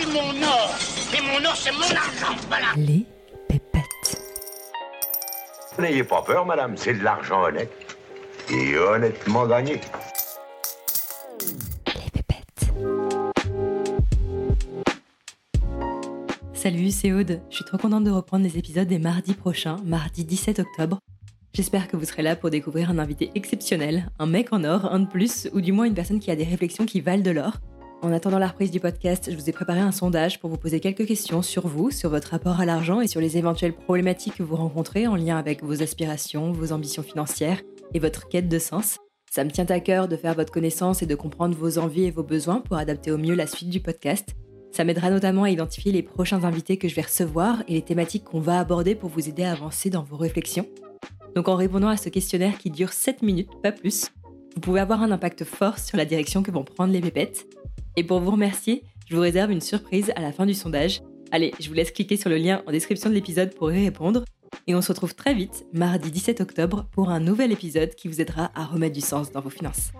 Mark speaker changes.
Speaker 1: c'est mon or. Et mon or, c'est mon argent. Voilà.
Speaker 2: Les pépettes.
Speaker 3: N'ayez pas peur, madame, c'est de l'argent honnête. Et honnêtement gagné.
Speaker 2: Les pépettes. Salut, c'est Aude. Je suis trop contente de reprendre les épisodes des mardis prochains, mardi 17 octobre. J'espère que vous serez là pour découvrir un invité exceptionnel, un mec en or, un de plus, ou du moins une personne qui a des réflexions qui valent de l'or. En attendant la reprise du podcast, je vous ai préparé un sondage pour vous poser quelques questions sur vous, sur votre rapport à l'argent et sur les éventuelles problématiques que vous rencontrez en lien avec vos aspirations, vos ambitions financières et votre quête de sens. Ça me tient à cœur de faire votre connaissance et de comprendre vos envies et vos besoins pour adapter au mieux la suite du podcast. Ça m'aidera notamment à identifier les prochains invités que je vais recevoir et les thématiques qu'on va aborder pour vous aider à avancer dans vos réflexions. Donc en répondant à ce questionnaire qui dure 7 minutes, pas plus, vous pouvez avoir un impact fort sur la direction que vont prendre les pépettes. Et pour vous remercier, je vous réserve une surprise à la fin du sondage. Allez, je vous laisse cliquer sur le lien en description de l'épisode pour y répondre. Et on se retrouve très vite, mardi 17 octobre, pour un nouvel épisode qui vous aidera à remettre du sens dans vos finances.